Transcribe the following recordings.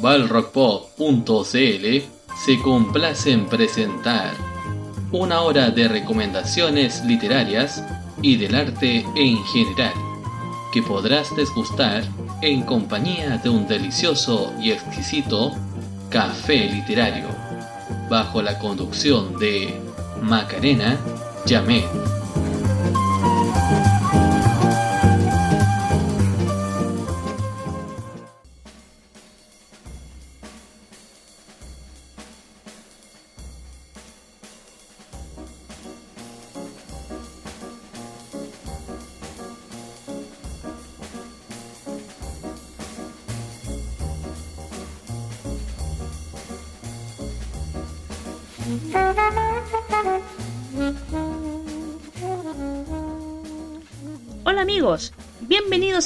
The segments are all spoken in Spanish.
balrockpop.cl se complace en presentar una hora de recomendaciones literarias y del arte en general, que podrás desgustar en compañía de un delicioso y exquisito café literario, bajo la conducción de Macarena Yamet.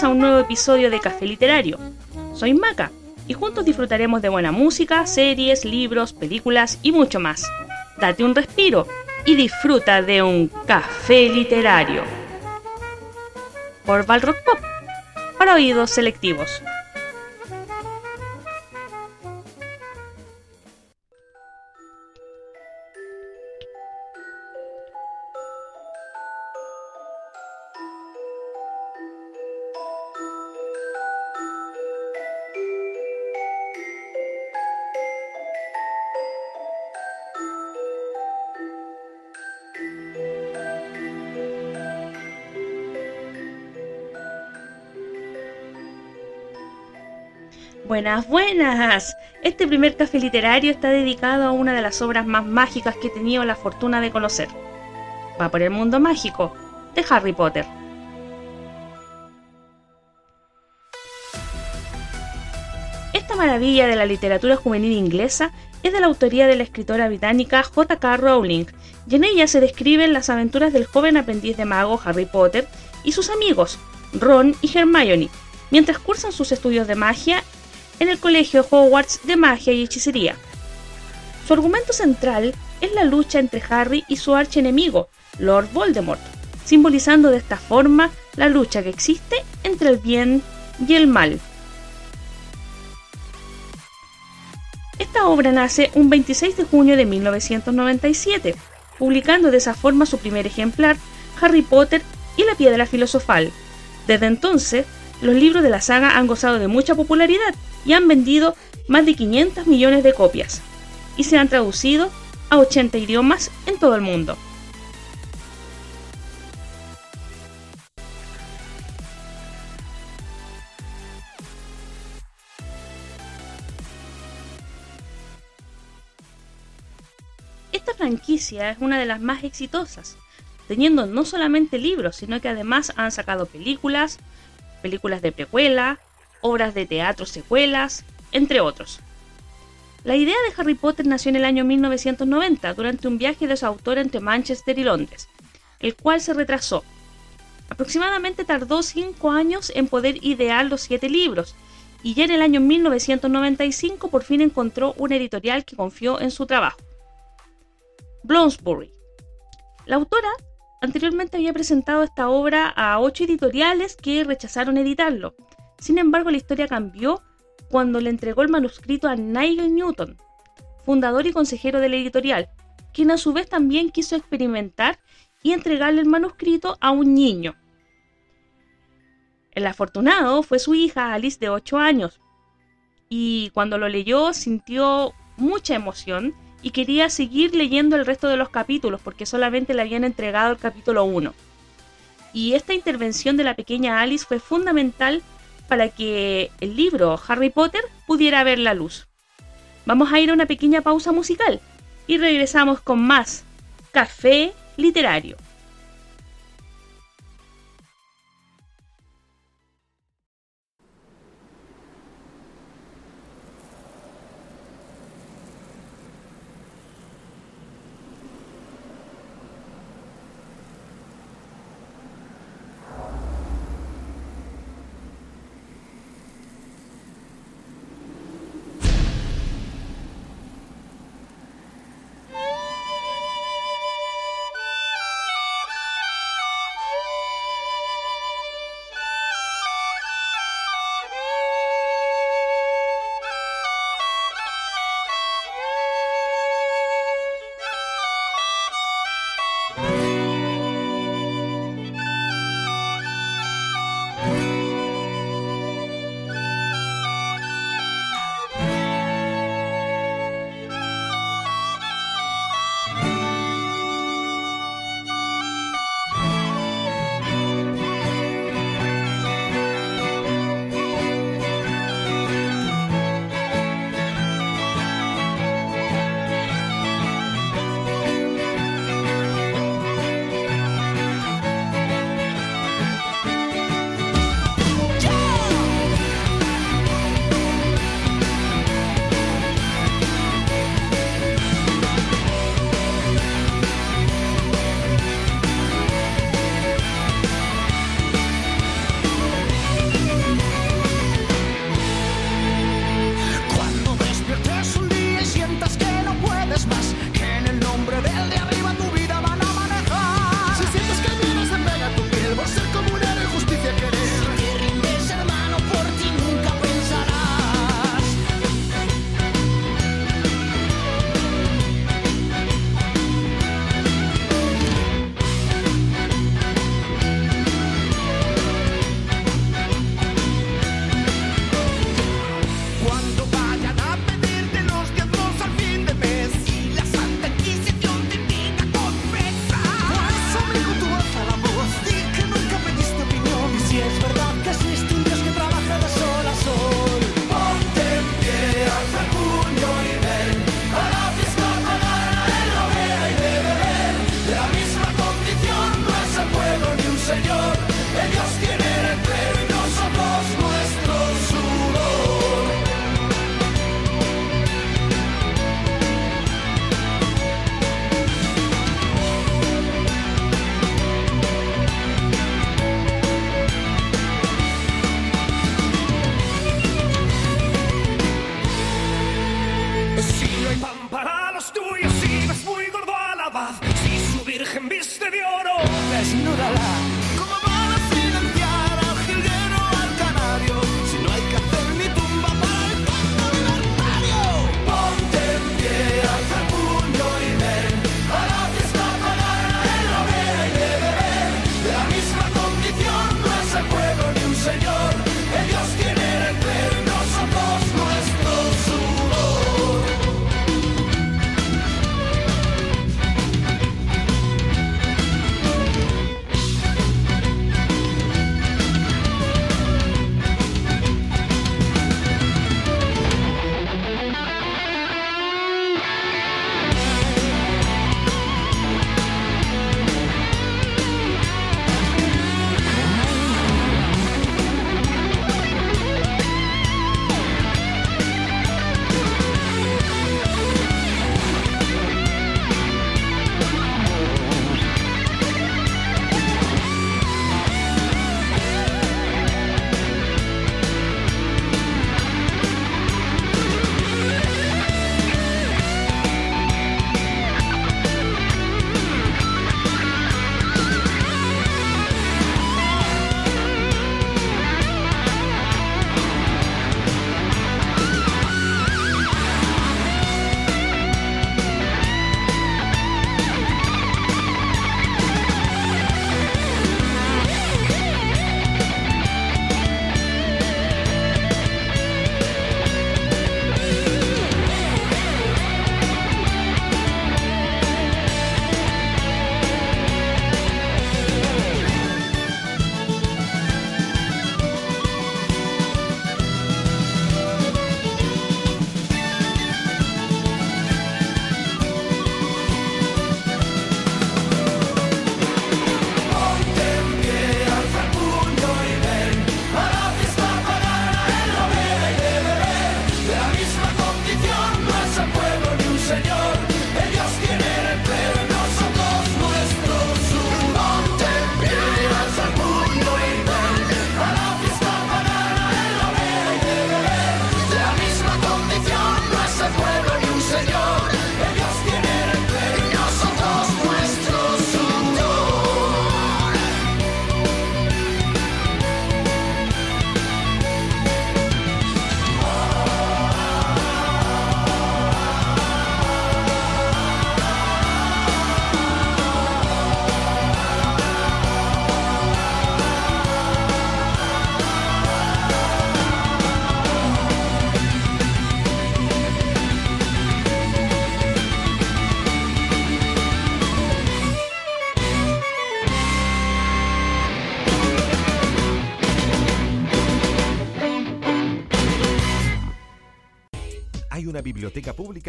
A un nuevo episodio de Café Literario. Soy Maca y juntos disfrutaremos de buena música, series, libros, películas y mucho más. Date un respiro y disfruta de un café literario. Por Balrock Pop, para oídos selectivos. Buenas, buenas. Este primer café literario está dedicado a una de las obras más mágicas que he tenido la fortuna de conocer. Va por el mundo mágico de Harry Potter. Esta maravilla de la literatura juvenil inglesa es de la autoría de la escritora británica J.K. Rowling, y en ella se describen las aventuras del joven aprendiz de mago Harry Potter y sus amigos, Ron y Hermione, mientras cursan sus estudios de magia en el Colegio Hogwarts de Magia y Hechicería. Su argumento central es la lucha entre Harry y su archienemigo, Lord Voldemort, simbolizando de esta forma la lucha que existe entre el bien y el mal. Esta obra nace un 26 de junio de 1997, publicando de esa forma su primer ejemplar, Harry Potter y la Piedra Filosofal. Desde entonces, los libros de la saga han gozado de mucha popularidad y han vendido más de 500 millones de copias y se han traducido a 80 idiomas en todo el mundo. Esta franquicia es una de las más exitosas, teniendo no solamente libros, sino que además han sacado películas, películas de precuela, obras de teatro secuelas, entre otros. La idea de Harry Potter nació en el año 1990 durante un viaje de su autor entre Manchester y Londres, el cual se retrasó. Aproximadamente tardó cinco años en poder idear los siete libros, y ya en el año 1995 por fin encontró una editorial que confió en su trabajo. Bloomsbury. La autora anteriormente había presentado esta obra a ocho editoriales que rechazaron editarlo, sin embargo, la historia cambió cuando le entregó el manuscrito a Nigel Newton, fundador y consejero de la editorial, quien a su vez también quiso experimentar y entregarle el manuscrito a un niño. El afortunado fue su hija Alice de 8 años, y cuando lo leyó sintió mucha emoción y quería seguir leyendo el resto de los capítulos porque solamente le habían entregado el capítulo 1. Y esta intervención de la pequeña Alice fue fundamental para que el libro Harry Potter pudiera ver la luz. Vamos a ir a una pequeña pausa musical y regresamos con más Café Literario.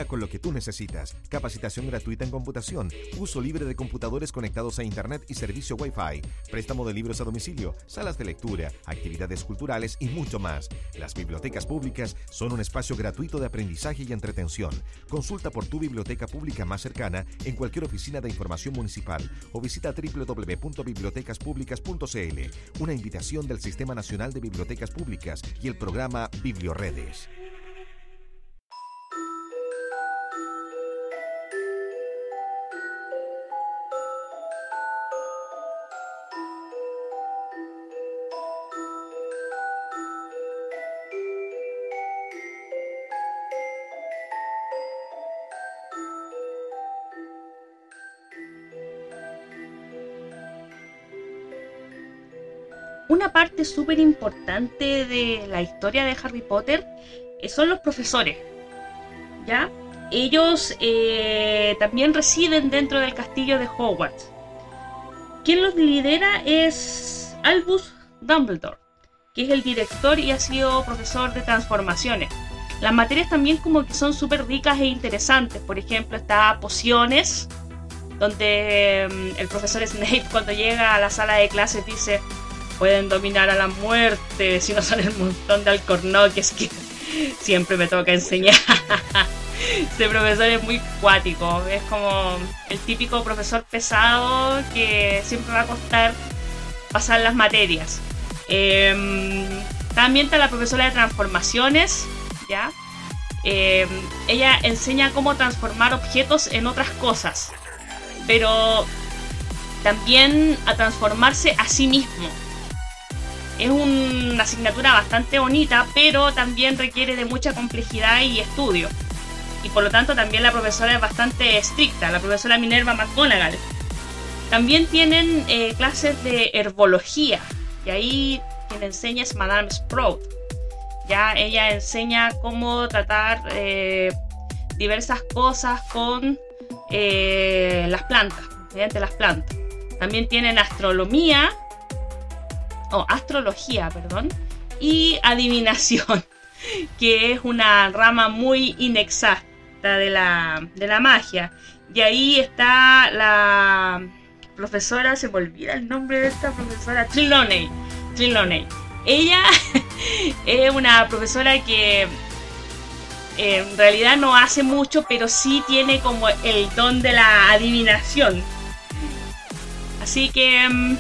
Con lo que tú necesitas. Capacitación gratuita en computación, uso libre de computadores conectados a Internet y servicio Wi-Fi, préstamo de libros a domicilio, salas de lectura, actividades culturales y mucho más. Las bibliotecas públicas son un espacio gratuito de aprendizaje y entretención. Consulta por tu biblioteca pública más cercana en cualquier oficina de información municipal o visita www.bibliotecaspublicas.cl. Una invitación del Sistema Nacional de Bibliotecas Públicas y el programa Biblioredes. Una parte súper importante de la historia de Harry Potter eh, son los profesores. ¿Ya? Ellos eh, también residen dentro del castillo de Hogwarts. Quien los lidera es Albus Dumbledore, que es el director y ha sido profesor de transformaciones. Las materias también como que son súper ricas e interesantes. Por ejemplo, está pociones, donde mm, el profesor Snape cuando llega a la sala de clases dice, pueden dominar a la muerte si no son el montón de alcornoques que siempre me toca enseñar. Este profesor es muy cuático, es como el típico profesor pesado que siempre va a costar pasar las materias. Em, también está la profesora de transformaciones, ¿ya? Em, ella enseña cómo transformar objetos en otras cosas, pero también a transformarse a sí mismo es una asignatura bastante bonita, pero también requiere de mucha complejidad y estudio. Y por lo tanto también la profesora es bastante estricta, la profesora Minerva McGonagall. También tienen eh, clases de herbología, y ahí quien enseña es Madame Sprout. Ya ella enseña cómo tratar eh, diversas cosas con eh, las plantas, mediante las plantas. También tienen astronomía, o astrología, perdón, y adivinación, que es una rama muy inexacta de la, de la magia. Y ahí está la profesora, se me olvida el nombre de esta profesora, Triloney. Triloney. Ella es una profesora que en realidad no hace mucho, pero sí tiene como el don de la adivinación. Así que mm,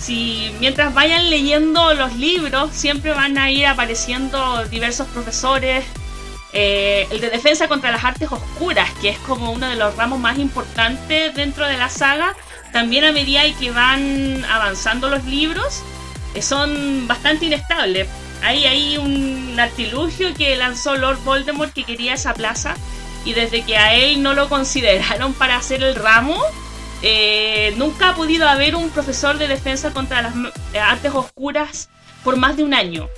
si mientras vayan leyendo los libros, siempre van a ir apareciendo diversos profesores. Eh, el de defensa contra las artes oscuras, que es como uno de los ramos más importantes dentro de la saga, también a medida que van avanzando los libros, eh, son bastante inestables. Hay, un artilugio que lanzó Lord Voldemort que quería esa plaza y desde que a él no lo consideraron para hacer el ramo, eh, nunca ha podido haber un profesor de defensa contra las artes oscuras por más de un año.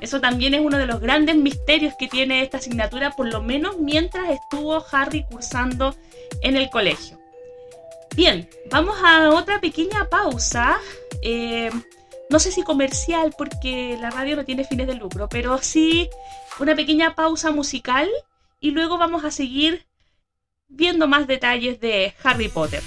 Eso también es uno de los grandes misterios que tiene esta asignatura, por lo menos mientras estuvo Harry cursando en el colegio. Bien, vamos a otra pequeña pausa. Eh, no sé si comercial porque la radio no tiene fines de lucro, pero sí una pequeña pausa musical y luego vamos a seguir viendo más detalles de Harry Potter.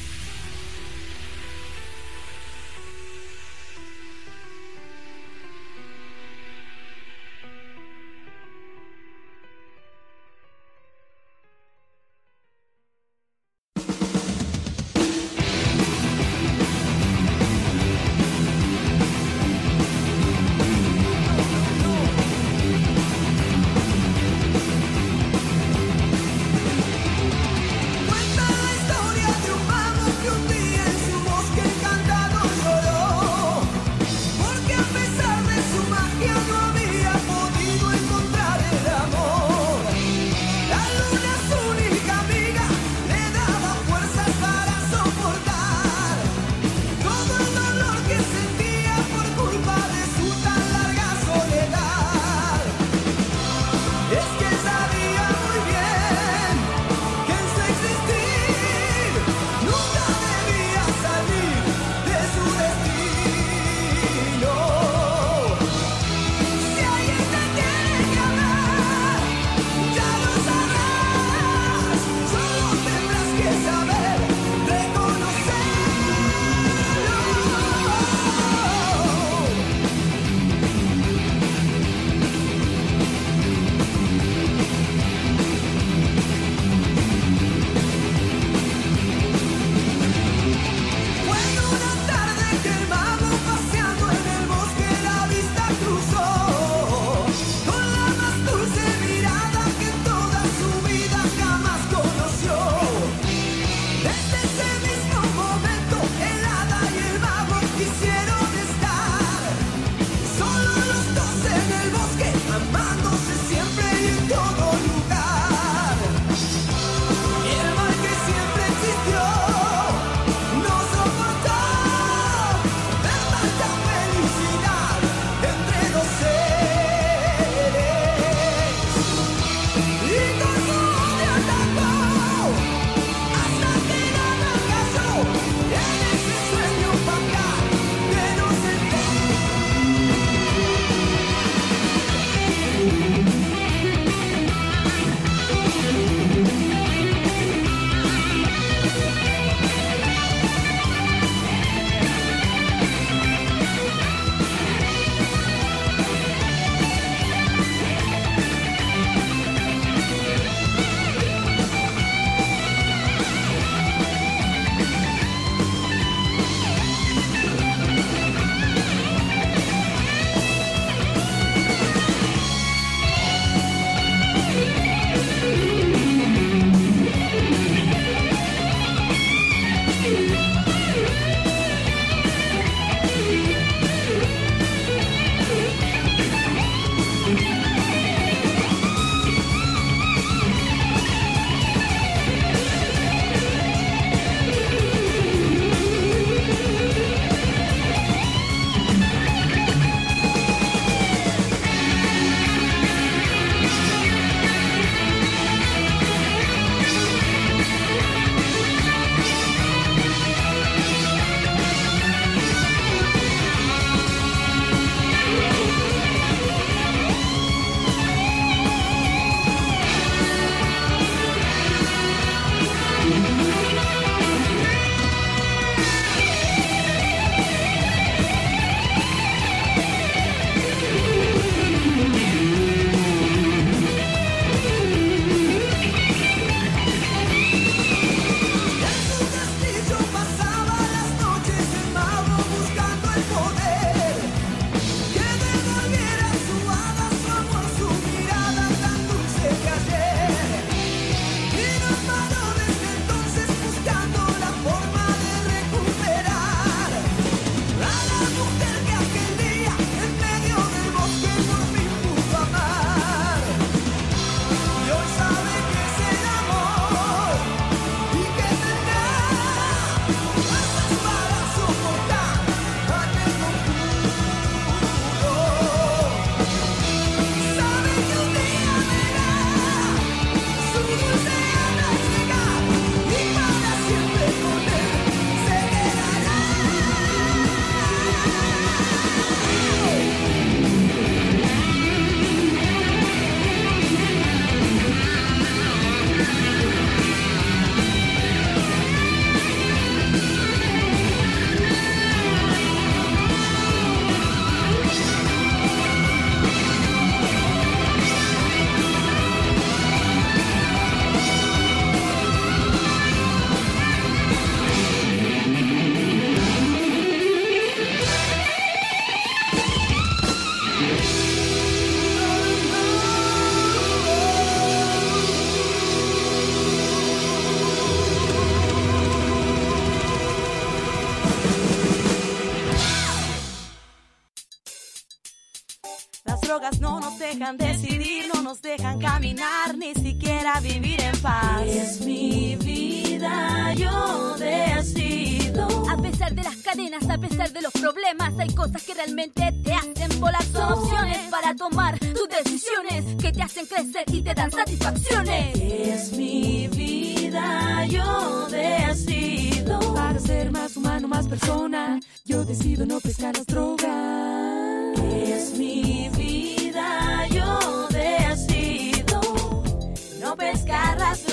Dejan decidir, no nos dejan caminar, ni siquiera vivir en paz. Es mi vida, yo decido. A pesar de las cadenas, a pesar de los problemas, hay cosas que realmente te hacen volar. Son opciones para tomar tus decisiones que te hacen crecer y te dan satisfacciones. Es mi vida, yo decido. Para ser más humano, más persona, yo decido no pescar las drogas.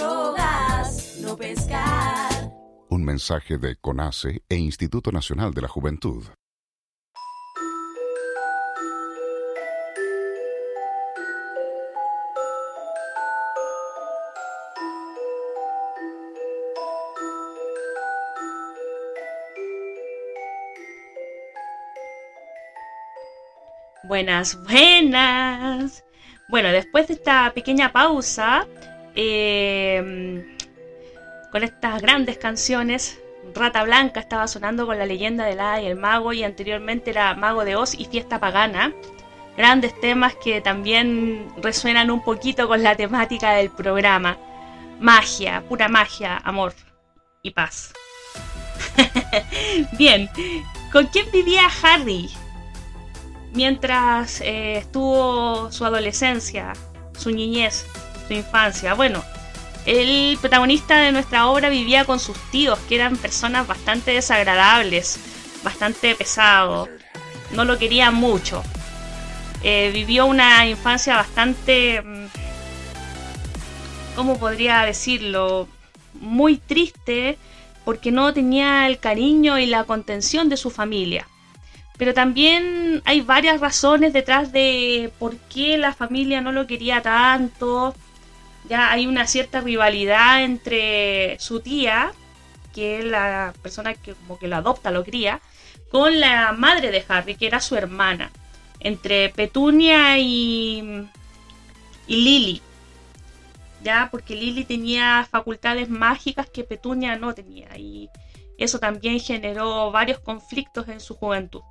Drogas, no pescar. Un mensaje de CONACE e Instituto Nacional de la Juventud. Buenas, buenas. Bueno, después de esta pequeña pausa, eh, con estas grandes canciones, Rata Blanca estaba sonando con la leyenda del Hada y el Mago y anteriormente era Mago de Oz y Fiesta Pagana. Grandes temas que también resuenan un poquito con la temática del programa. Magia, pura magia, amor y paz. Bien, ¿con quién vivía Harry? mientras eh, estuvo su adolescencia, su niñez, su infancia. Bueno, el protagonista de nuestra obra vivía con sus tíos, que eran personas bastante desagradables, bastante pesados, no lo querían mucho. Eh, vivió una infancia bastante, mm, ¿cómo podría decirlo? Muy triste porque no tenía el cariño y la contención de su familia. Pero también hay varias razones detrás de por qué la familia no lo quería tanto. Ya hay una cierta rivalidad entre su tía, que es la persona que como que lo adopta, lo cría, con la madre de Harry, que era su hermana. Entre Petunia y, y Lily. Ya, porque Lily tenía facultades mágicas que Petunia no tenía. Y eso también generó varios conflictos en su juventud.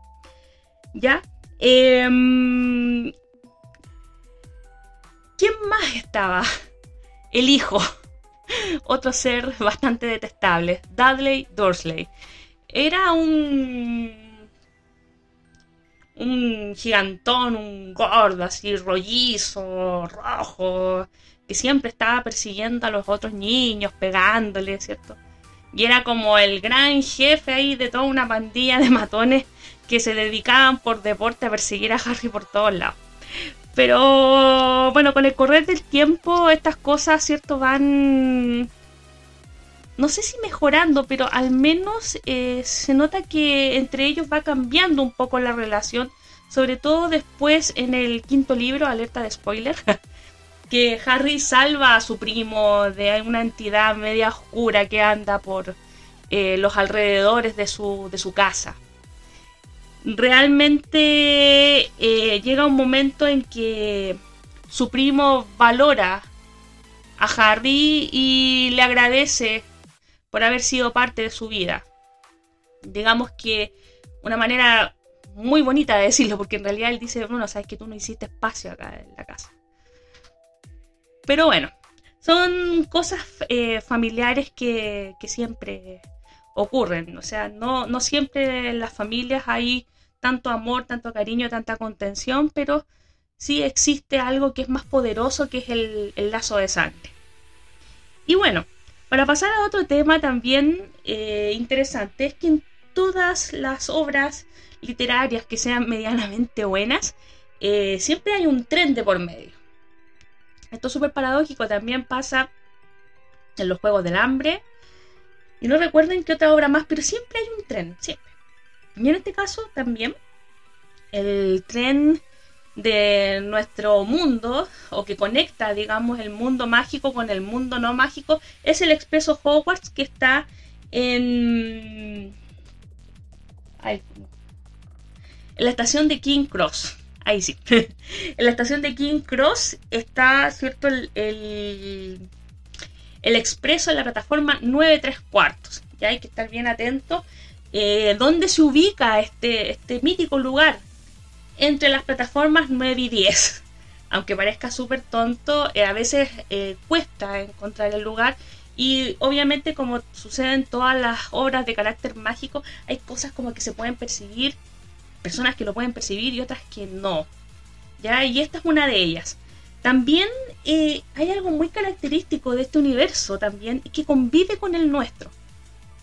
¿Ya? Em, ¿Quién más estaba? El hijo. Otro ser bastante detestable. Dudley Dursley. Era un. Un gigantón, un gordo, así rollizo, rojo, que siempre estaba persiguiendo a los otros niños, pegándoles, ¿cierto? Y era como el gran jefe ahí de toda una pandilla de matones que se dedicaban por deporte a perseguir a Harry por todos lados. Pero bueno, con el correr del tiempo estas cosas, ¿cierto? Van... No sé si mejorando, pero al menos eh, se nota que entre ellos va cambiando un poco la relación. Sobre todo después en el quinto libro, alerta de spoiler, que Harry salva a su primo de una entidad media oscura que anda por eh, los alrededores de su, de su casa realmente eh, llega un momento en que su primo valora a Harry y le agradece por haber sido parte de su vida. Digamos que una manera muy bonita de decirlo, porque en realidad él dice, bueno, sabes que tú no hiciste espacio acá en la casa. Pero bueno, son cosas eh, familiares que, que, siempre ocurren. O sea, no, no siempre en las familias hay tanto amor, tanto cariño, tanta contención, pero sí existe algo que es más poderoso, que es el, lazo de sangre. Y bueno, para pasar a otro tema también eh, interesante, es que en todas las obras literarias que sean medianamente buenas, eh, siempre hay un tren de por medio. Esto es súper paradójico, también pasa en los Juegos del Hambre. Y no recuerden qué otra obra más, pero siempre hay un tren, siempre. Y en este caso también el tren de nuestro mundo o que conecta, digamos, el mundo mágico con el mundo no mágico es el expreso Hogwarts que está en, en la estación de King Cross. Ahí sí. en la estación de King Cross está, ¿cierto? El, el, el expreso en la plataforma 9 3 cuartos. Ya hay que estar bien atento eh, dónde se ubica este, este mítico lugar. entre las plataformas 9 y 10. Aunque parezca súper tonto, eh, a veces eh, cuesta encontrar el lugar y obviamente como sucede en todas las obras de carácter mágico, hay cosas como que se pueden percibir, personas que lo pueden percibir y otras que no. ¿Ya? Y esta es una de ellas. También hay algo muy característico de este universo también que convive con el nuestro.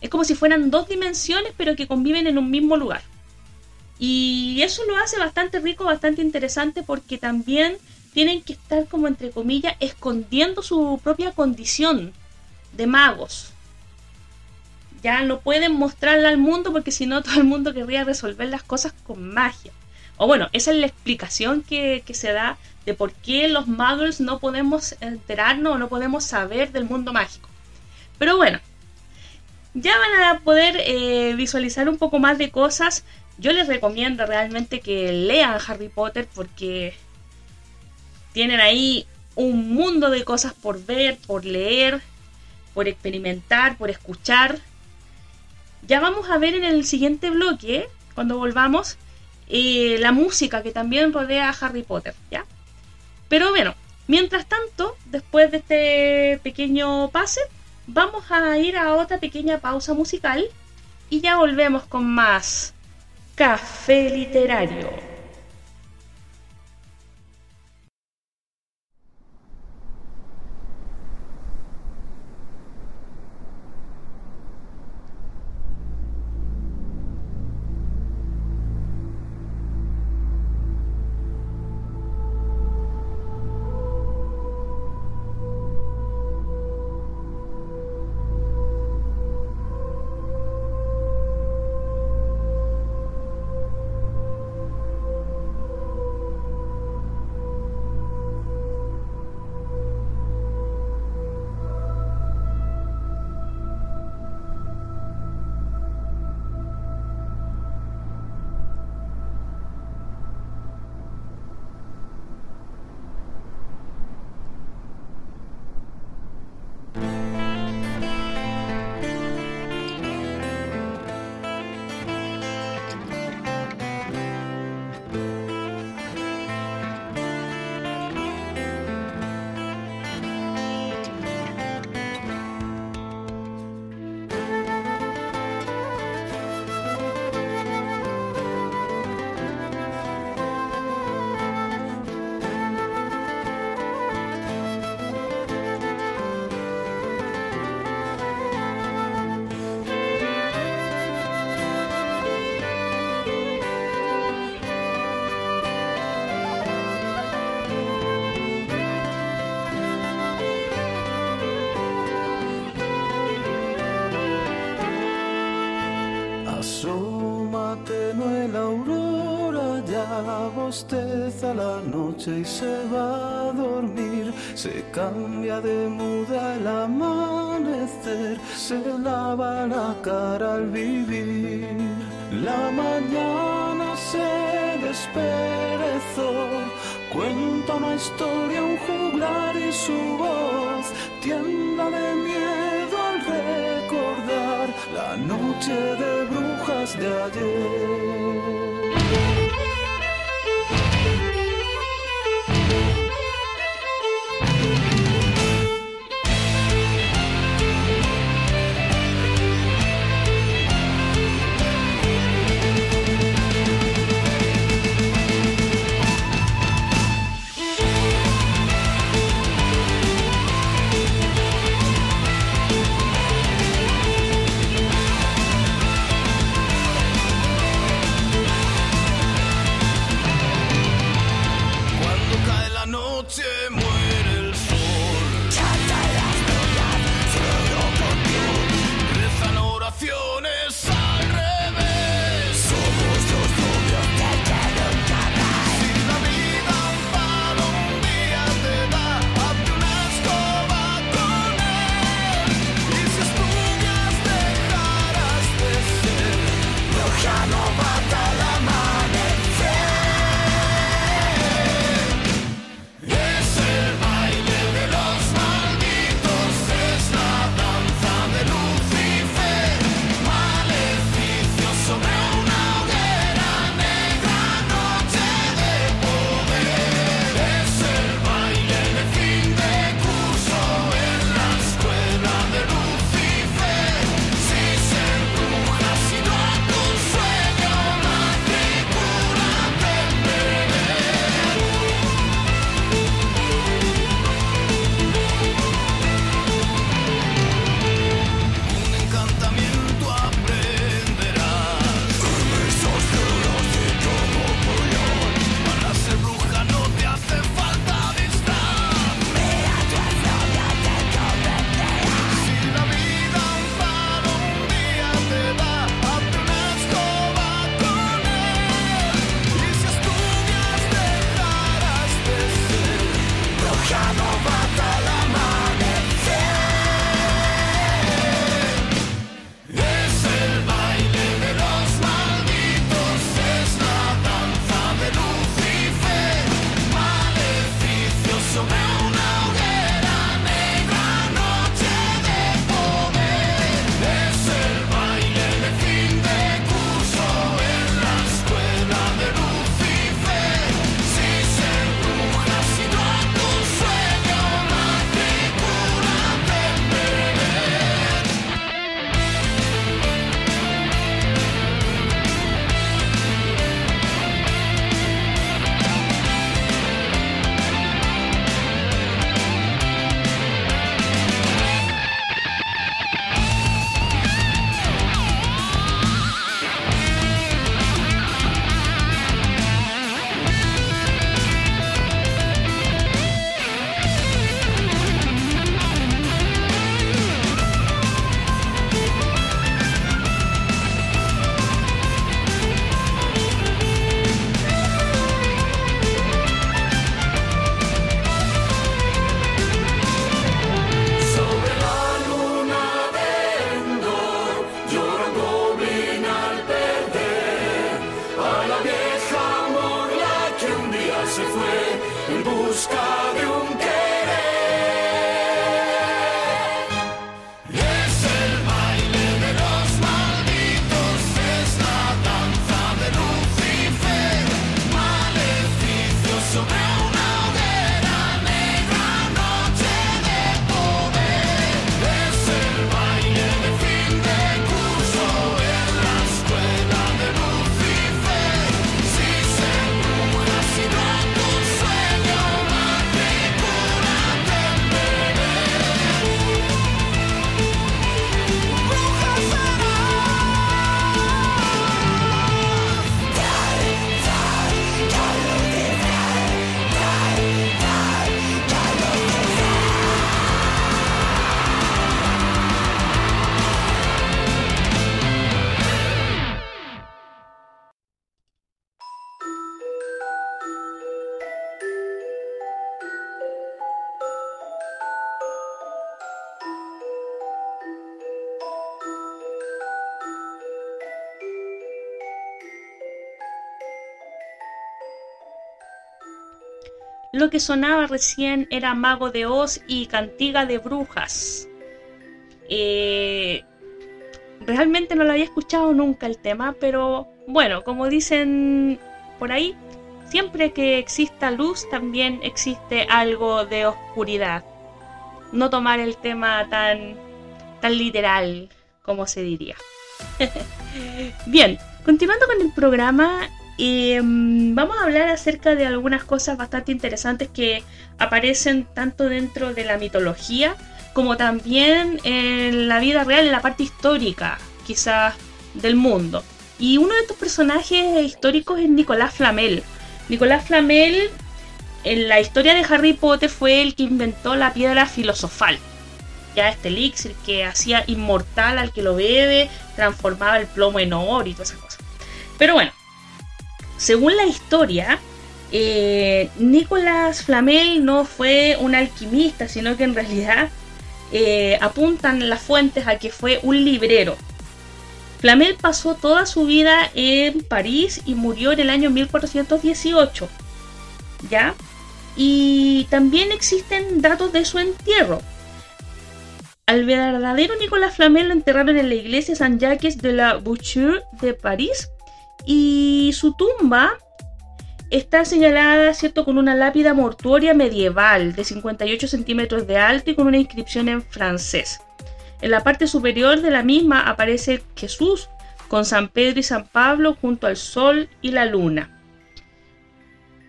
Es como si fueran dos dimensiones pero que conviven en un mismo lugar. Y eso lo hace bastante rico, bastante interesante porque también tienen que estar como entre comillas escondiendo su propia condición de magos. Ya no pueden mostrarla al mundo porque si no todo el mundo querría resolver las cosas con magia. O bueno, esa es la explicación que, se da de por qué los magos no podemos enterarnos o no podemos saber del mundo mágico. Pero bueno, ya van a poder eh, visualizar un poco más de cosas. Yo les recomiendo realmente que lean Harry Potter porque tienen ahí un mundo de cosas por ver, por leer, por experimentar, por escuchar. Ya vamos a ver en el siguiente bloque, cuando volvamos, eh, la música que también rodea a Harry Potter, ¿ya? Pero bueno, mientras tanto, después de este pequeño pase, vamos a ir a otra pequeña pausa musical y ya volvemos con más Café Literario. Y se va a dormir. Se cambia de muda el amanecer, se lava la cara al vivir. La mañana se desperezó, cuenta una historia, un juglar y su voz tienda de miedo al recordar la noche de brujas de ayer. Tim. Lo que sonaba recién era Mago de Oz y Cantiga de Brujas. Eh, realmente no lo había escuchado nunca el tema, pero bueno, como dicen por ahí, siempre que exista luz también existe algo de oscuridad. No tomar el tema tan, tan literal como se diría. Bien, continuando con el programa, eh, vamos a hablar acerca de algunas cosas bastante interesantes que aparecen tanto dentro de la mitología como también en la vida real, en la parte histórica, quizás, del mundo. Y uno de estos personajes históricos es Nicolás Flamel. Nicolás Flamel, en la historia de Harry Potter, fue el que inventó la piedra filosofal. Ya este elixir que hacía inmortal al que lo bebe, transformaba el plomo en oro y todas esas cosas. Pero bueno, según la historia, eh, Nicolás Flamel no fue un alquimista, sino que en realidad eh, apuntan las fuentes a que fue un librero. Flamel pasó toda su vida en París y murió en el año 1418. ¿Ya? Y también existen datos de su entierro. Al verdadero Nicolás Flamel lo enterraron en la iglesia Saint-Jacques de la Bouchure de París y su tumba está señalada, ¿cierto?, con una lápida mortuoria medieval de 58 centímetros de alto y con una inscripción en francés. En la parte superior de la misma aparece Jesús con San Pedro y San Pablo junto al sol y la luna.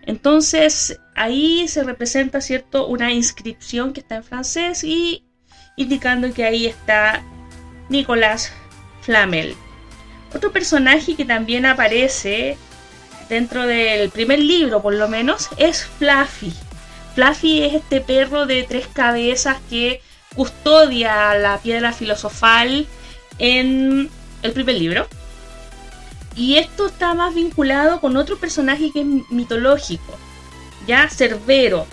Entonces ahí se representa, ¿cierto?, una inscripción que está en francés y indicando que ahí está Nicolás Flamel. Otro personaje que también aparece dentro del primer libro, por lo menos, es Fluffy. Fluffy es este perro de tres cabezas que custodia la piedra filosofal en el primer libro. Y esto está más vinculado con otro personaje que es mitológico, ya Cerbero.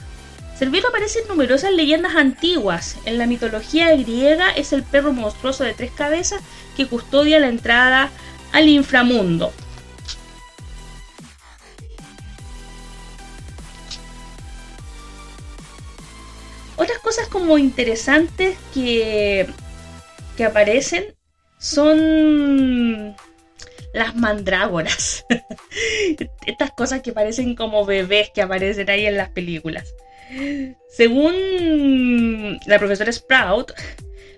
Cerbero aparece en numerosas leyendas antiguas. En la mitología griega es el perro monstruoso de tres cabezas que custodia la entrada al inframundo. Otras cosas como interesantes que, que aparecen son las mandrágoras. Estas cosas que parecen como bebés que aparecen ahí en las películas. Según la profesora Sprout,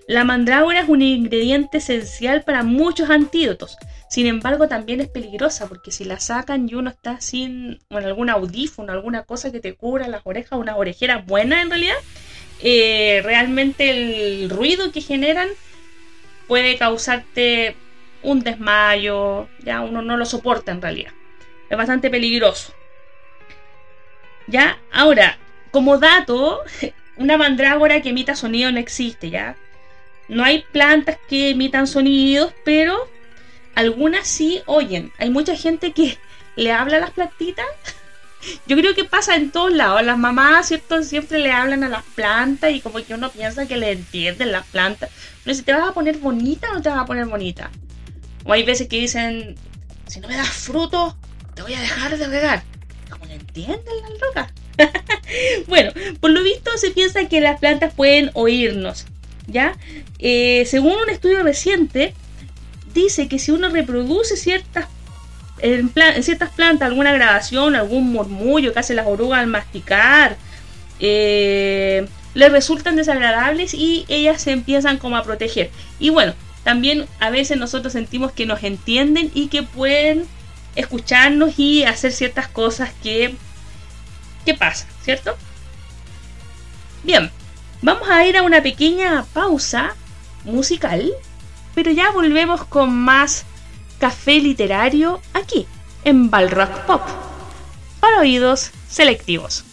la mandrágora es un ingrediente esencial para muchos antídotos. Sin embargo, también es peligrosa porque si la sacan y uno está sin bueno, algún audífono, alguna cosa que te cubra las orejas, unas orejeras buenas en realidad, eh, realmente el ruido que generan puede causarte un desmayo, ya uno no lo soporta en realidad. Es bastante peligroso. Ya, ahora, como dato, una mandrágora que emita sonido no existe, ¿ya? No hay plantas que emitan sonidos, pero algunas sí oyen. Hay mucha gente que le habla a las plantitas. Yo creo que pasa en todos lados. Las mamás, ¿cierto? Siempre le hablan a las plantas y como que uno piensa que le entienden las plantas. Pero si te vas a poner bonita o no te vas a poner bonita. O hay veces que dicen, si no me das fruto, te voy a dejar de regar. Como le entienden las locas. bueno, por lo visto se piensa que las plantas pueden oírnos. ¿Ya? Eh, según un estudio reciente, dice que si uno reproduce ciertas, en, ciertas plantas alguna grabación, algún murmullo que hacen las orugas al masticar, eh, les resultan desagradables y ellas se empiezan como a proteger. Y bueno, también a veces nosotros sentimos que nos entienden y que pueden escucharnos y hacer ciertas cosas que, que pasan, ¿cierto? Bien, vamos a ir a una pequeña pausa musical pero ya volvemos con más café literario aquí, en Balrock Pop, para oídos selectivos.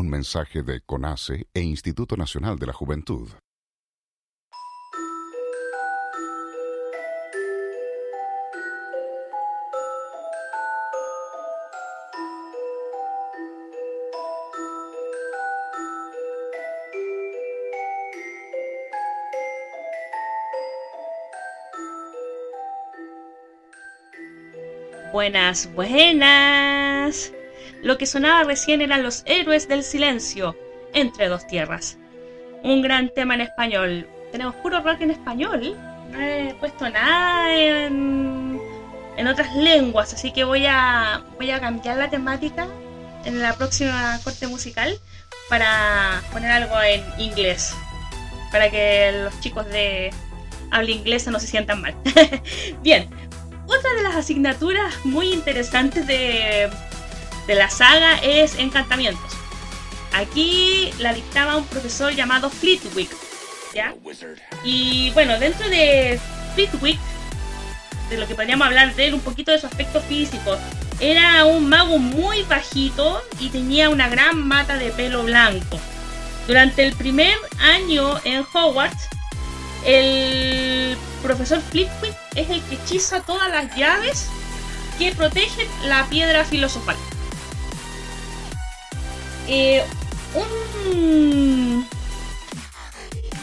Un mensaje de CONACE e Instituto Nacional de la Juventud. Buenas, buenas. Lo que sonaba recién eran los héroes del silencio, entre dos tierras. Un gran tema en español. Tenemos puro rock en español. No he puesto nada en, en otras lenguas, así que voy a, voy a cambiar la temática en la próxima corte musical para poner algo en inglés. Para que los chicos de habla inglesa no se sientan mal. Bien, otra de las asignaturas muy interesantes de, de la saga es encantamientos. Aquí la dictaba un profesor llamado Flitwick. ¿ya? Y bueno, dentro de Flitwick, de lo que podríamos hablar de él, un poquito de su aspecto físico. Era un mago muy bajito y tenía una gran mata de pelo blanco. Durante el primer año en Hogwarts, el profesor Flitwick es el que hechiza todas las llaves que protegen la piedra filosofal. Eh, un-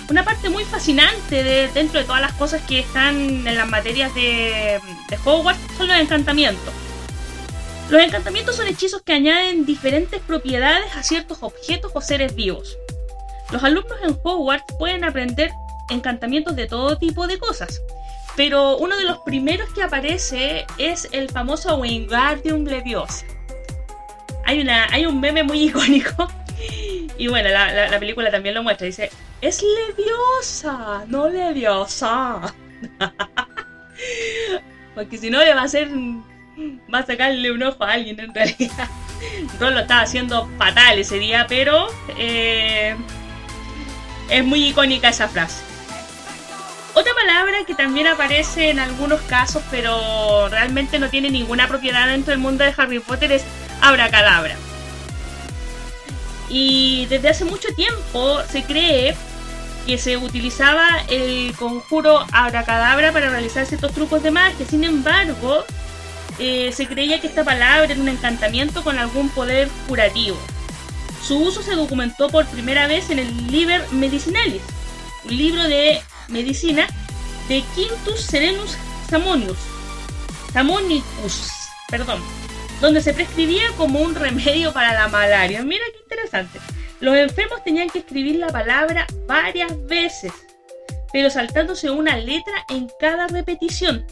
una parte muy fascinante de, dentro de todas las cosas que están en las materias de, de Hogwarts son los encantamientos. Los encantamientos son hechizos que añaden diferentes propiedades a ciertos objetos o seres vivos. Los alumnos en Hogwarts pueden aprender encantamientos de todo tipo de cosas, pero uno de los primeros que aparece es el famoso Wingardium Leviosa. Hay, una, hay un meme muy icónico y bueno, la, la- la película también lo muestra. Dice, es Leviosa, no Leviosa. Porque si no le va a hacer... Va a sacarle un ojo a alguien en realidad. Ron lo estaba haciendo fatal ese día, pero... eh, es muy icónica esa frase. Otra palabra que también aparece en algunos casos, pero realmente no tiene ninguna propiedad dentro del mundo de Harry Potter es abracadabra. Y desde hace mucho tiempo se cree que se utilizaba el conjuro abracadabra para realizar ciertos trucos de magia. Sin embargo, eh, se creía que esta palabra era un encantamiento con algún poder curativo. Su uso se documentó por primera vez en el Liber Medicinalis, un libro de medicina de Quintus Serenus Samonius, Samonicus, perdón, donde se prescribía como un remedio para la malaria. Mira qué interesante. Los enfermos tenían que escribir la palabra varias veces, pero saltándose una letra en cada repetición.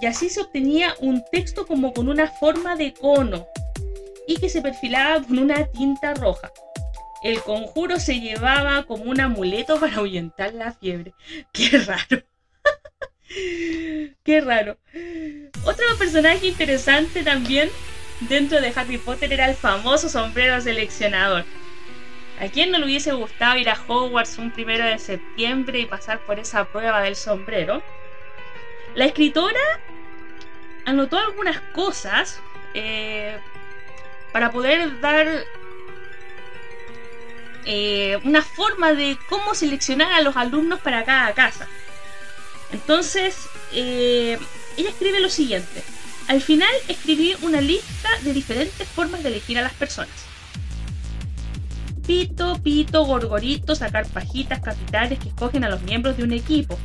Y así se obtenía un texto como con una forma de cono y que se perfilaba con una tinta roja. El conjuro se llevaba como un amuleto para ahuyentar la fiebre. Qué raro. Qué raro. Otro personaje interesante también dentro de Harry Potter era el famoso sombrero seleccionador. ¿A quién no le hubiese gustado ir a Hogwarts un primero de septiembre y pasar por esa prueba del sombrero? La escritora anotó algunas cosas eh, para poder dar eh, una forma de cómo seleccionar a los alumnos para cada casa. Entonces, eh, ella escribe lo siguiente. Al final escribí una lista de diferentes formas de elegir a las personas. Pito, pito, gorgorito, sacar pajitas capitales que escogen a los miembros de un equipo.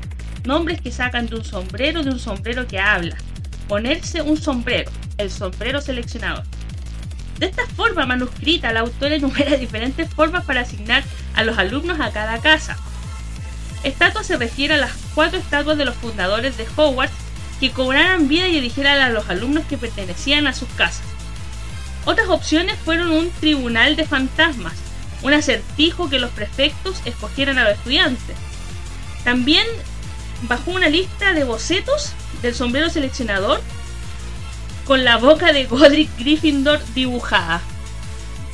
Nombres que sacan de un sombrero de un sombrero que habla. Ponerse un sombrero, el sombrero seleccionador. De esta forma manuscrita, la autora enumera diferentes formas para asignar a los alumnos a cada casa. Estatua se refiere a las cuatro estatuas de los fundadores de Hogwarts que cobraran vida y eligieran a los alumnos que pertenecían a sus casas. Otras opciones fueron un tribunal de fantasmas, un acertijo que los prefectos escogieran a los estudiantes. También bajó una lista de bocetos del sombrero seleccionador con la boca de Godric Gryffindor dibujada.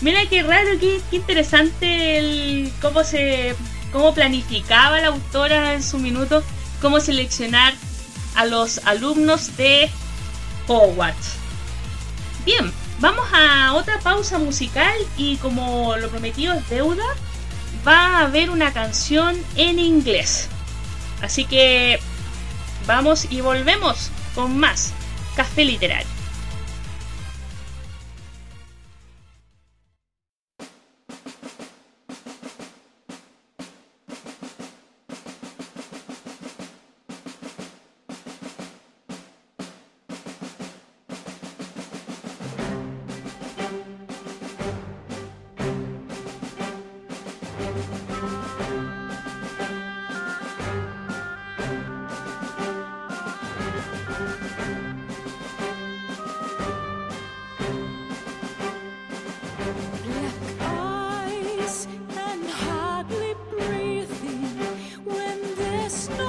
Mira qué raro, qué, interesante cómo se cómo planificaba la autora en su minuto cómo seleccionar a los alumnos de Hogwarts. Bien, vamos a otra pausa musical y como lo prometido es deuda, va a haber una canción en inglés. Así que vamos y volvemos con más café literario. Yes.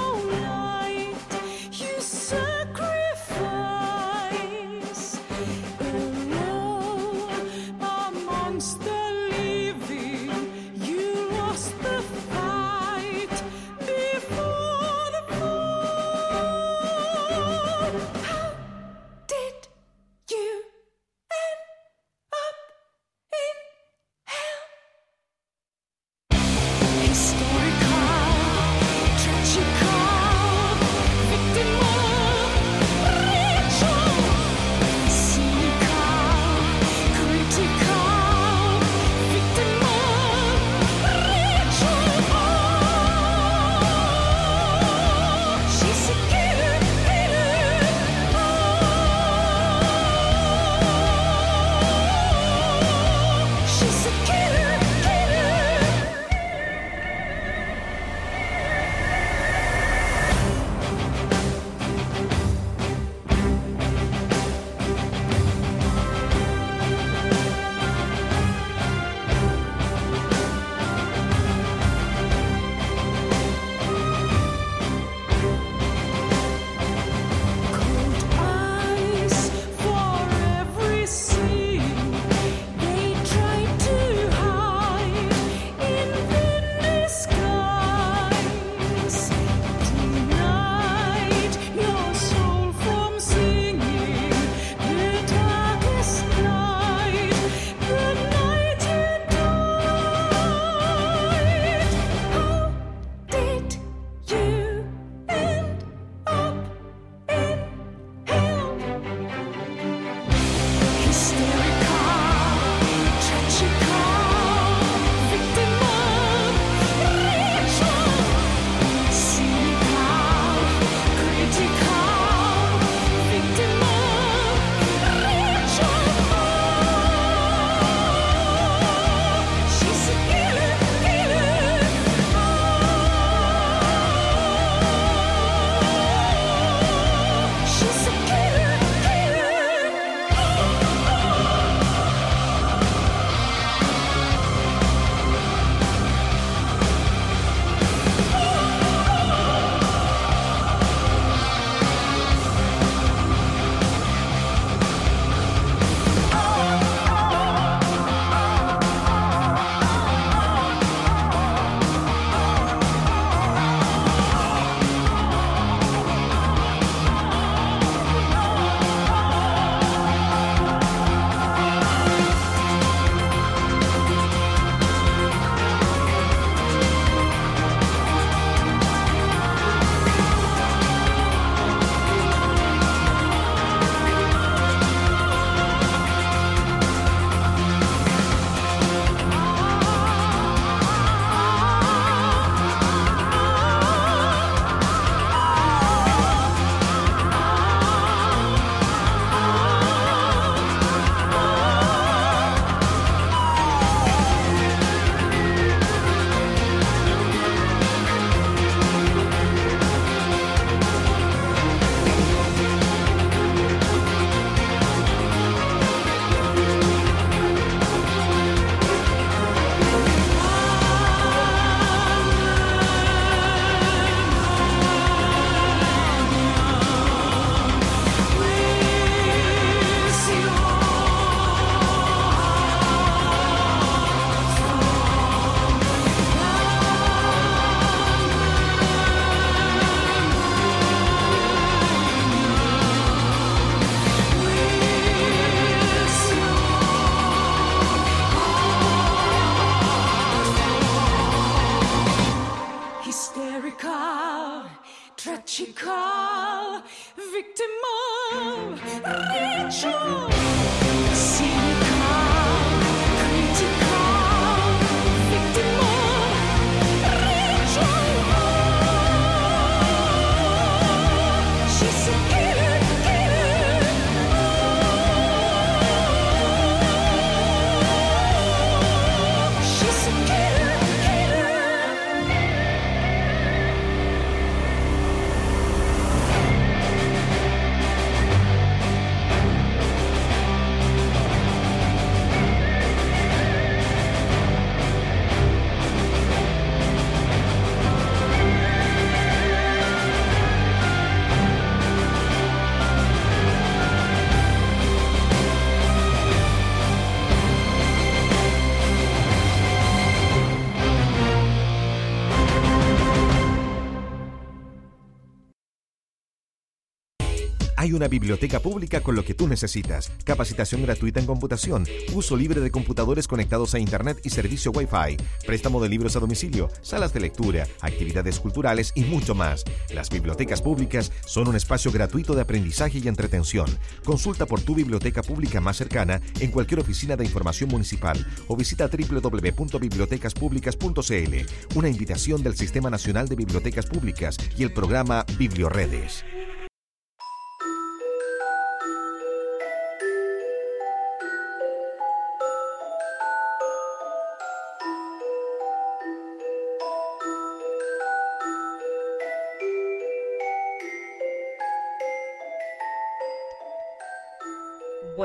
Una biblioteca pública con lo que tú necesitas. Capacitación gratuita en computación, uso libre de computadores conectados a Internet y servicio Wi-Fi, préstamo de libros a domicilio, salas de lectura, actividades culturales y mucho más. Las bibliotecas públicas son un espacio gratuito de aprendizaje y entretención. Consulta por tu biblioteca pública más cercana en cualquier oficina de información municipal o visita www.bibliotecaspublicas.cl. Una invitación del Sistema Nacional de Bibliotecas Públicas y el programa Biblioredes.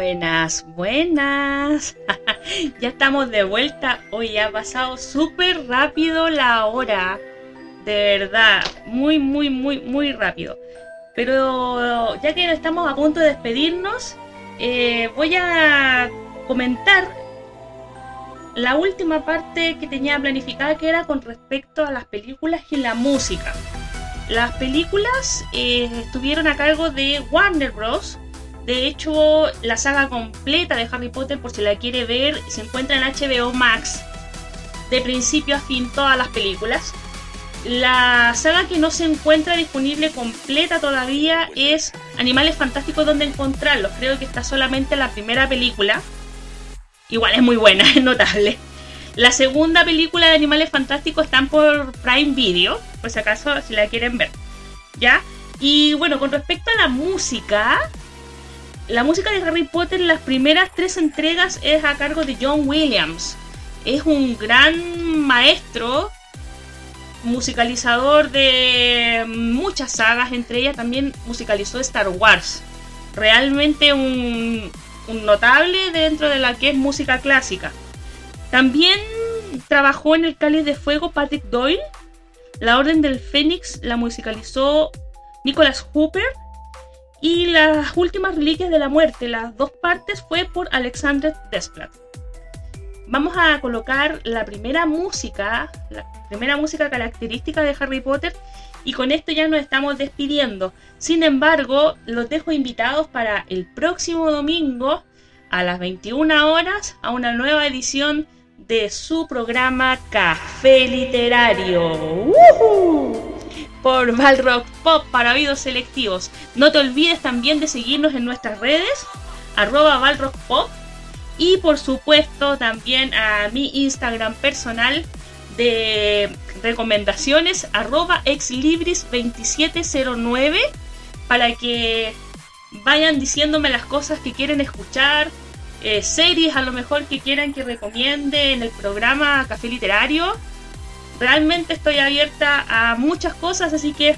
Buenas, buenas. ya estamos de vuelta. Hoy ha pasado súper rápido la hora. De verdad, muy, muy, muy, muy rápido. Pero ya que estamos a punto de despedirnos, eh, voy a comentar la última parte que tenía planificada, que era con respecto a las películas y la música. Las películas eh, estuvieron a cargo de Warner Bros. De hecho, la saga completa de Harry Potter, por si la quiere ver, se encuentra en HBO Max. De principio a fin, todas las películas. La saga que no se encuentra disponible completa todavía es Animales Fantásticos, donde encontrarlos. Creo que está solamente la primera película. Igual es muy buena, es notable. La segunda película de Animales Fantásticos están por Prime Video, por si acaso si la quieren ver. ¿Ya? Y bueno, con respecto a la música, la música de Harry Potter en las primeras tres entregas es a cargo de John Williams. Es un gran maestro, musicalizador de muchas sagas, entre ellas también musicalizó Star Wars. Realmente un, notable dentro de la que es música clásica. También trabajó en El Cáliz de Fuego Patrick Doyle. La Orden del Fénix la musicalizó Nicholas Hooper. Y las últimas reliquias de la muerte, las dos partes, fue por Alexander Desplat. Vamos a colocar la primera música, la primera música característica de Harry Potter. Y con esto ya nos estamos despidiendo. Sin embargo, los dejo invitados para el próximo domingo a las 21 horas a una nueva edición de su programa Café Literario. ¡Woohoo! Por Balrock Pop para oídos selectivos. No te olvides también de seguirnos en nuestras redes, arroba Balrock Pop. Y por supuesto también a mi Instagram personal de recomendaciones, arroba exlibris2709, para que vayan diciéndome las cosas que quieren escuchar, eh, series a lo mejor que quieran que recomiende en el programa Café Literario. Realmente estoy abierta a muchas cosas, así que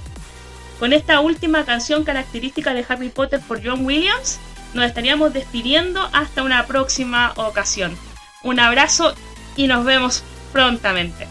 con esta última canción característica de Harry Potter por John Williams, nos estaríamos despidiendo hasta una próxima ocasión. Un abrazo y nos vemos prontamente.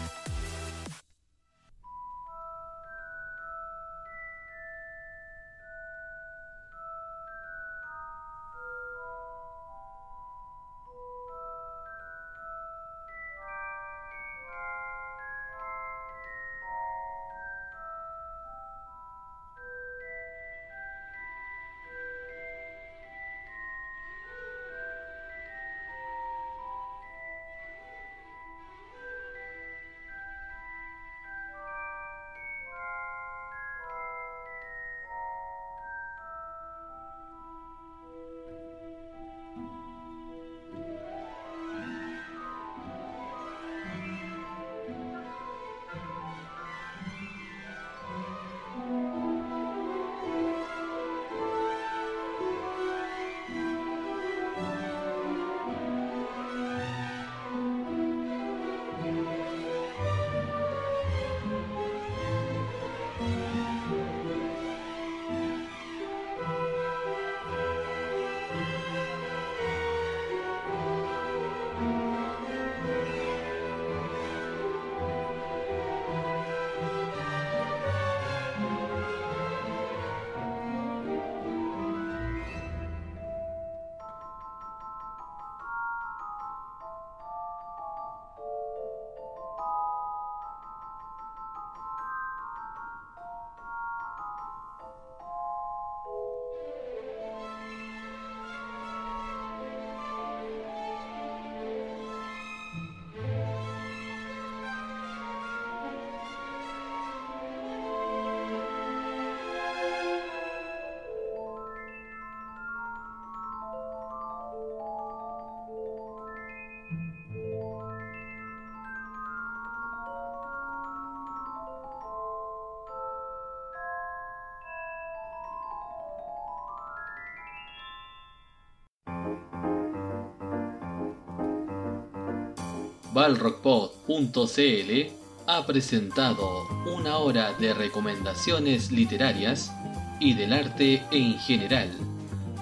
balrockpod.cl ha presentado una hora de recomendaciones literarias y del arte en general,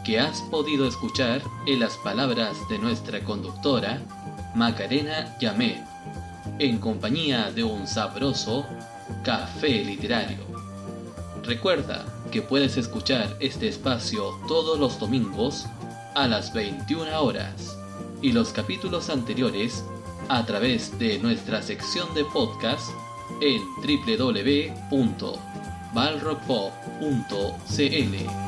que has podido escuchar en las palabras de nuestra conductora, Macarena Yamé, en compañía de un sabroso café literario. Recuerda que puedes escuchar este espacio todos los domingos a las 21 horas y los capítulos anteriores a través de nuestra sección de podcast en www.balrockpop.cl.